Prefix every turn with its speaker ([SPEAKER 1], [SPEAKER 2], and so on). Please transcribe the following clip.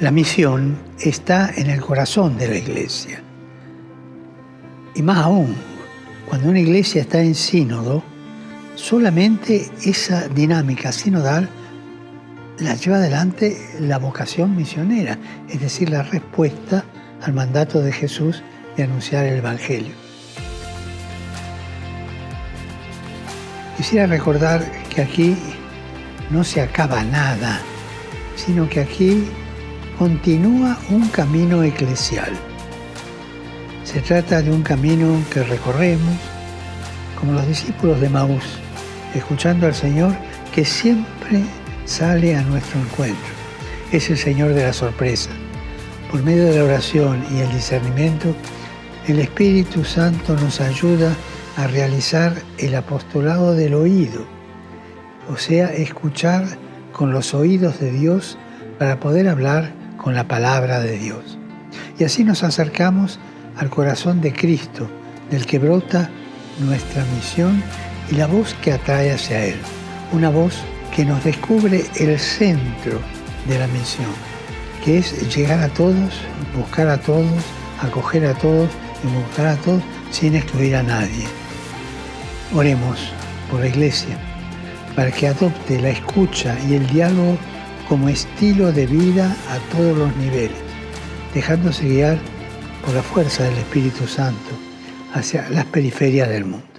[SPEAKER 1] La misión está en el corazón de la iglesia. Y más aún, cuando una iglesia está en sínodo, solamente esa dinámica sinodal la lleva adelante la vocación misionera, es decir, la respuesta al mandato de Jesús de anunciar el Evangelio. Quisiera recordar que aquí no se acaba nada, sino que aquí continúa un camino eclesial. Se trata de un camino que recorremos como los discípulos de Maús, escuchando al Señor que siempre sale a nuestro encuentro. Es el Señor de la sorpresa. Por medio de la oración y el discernimiento, el Espíritu Santo nos ayuda a realizar el apostolado del oído, o sea, escuchar con los oídos de Dios para poder hablar con la palabra de Dios. Y así nos acercamos al corazón de Cristo, del que brota nuestra misión y la voz que atrae hacia Él. Una voz que nos descubre el centro de la misión, que es llegar a todos, buscar a todos, acoger a todos y buscar a todos sin excluir a nadie. Oremos por la Iglesia para que adopte la escucha y el diálogo como estilo de vida a todos los niveles, dejándose guiar por la fuerza del Espíritu Santo hacia las periferias del mundo.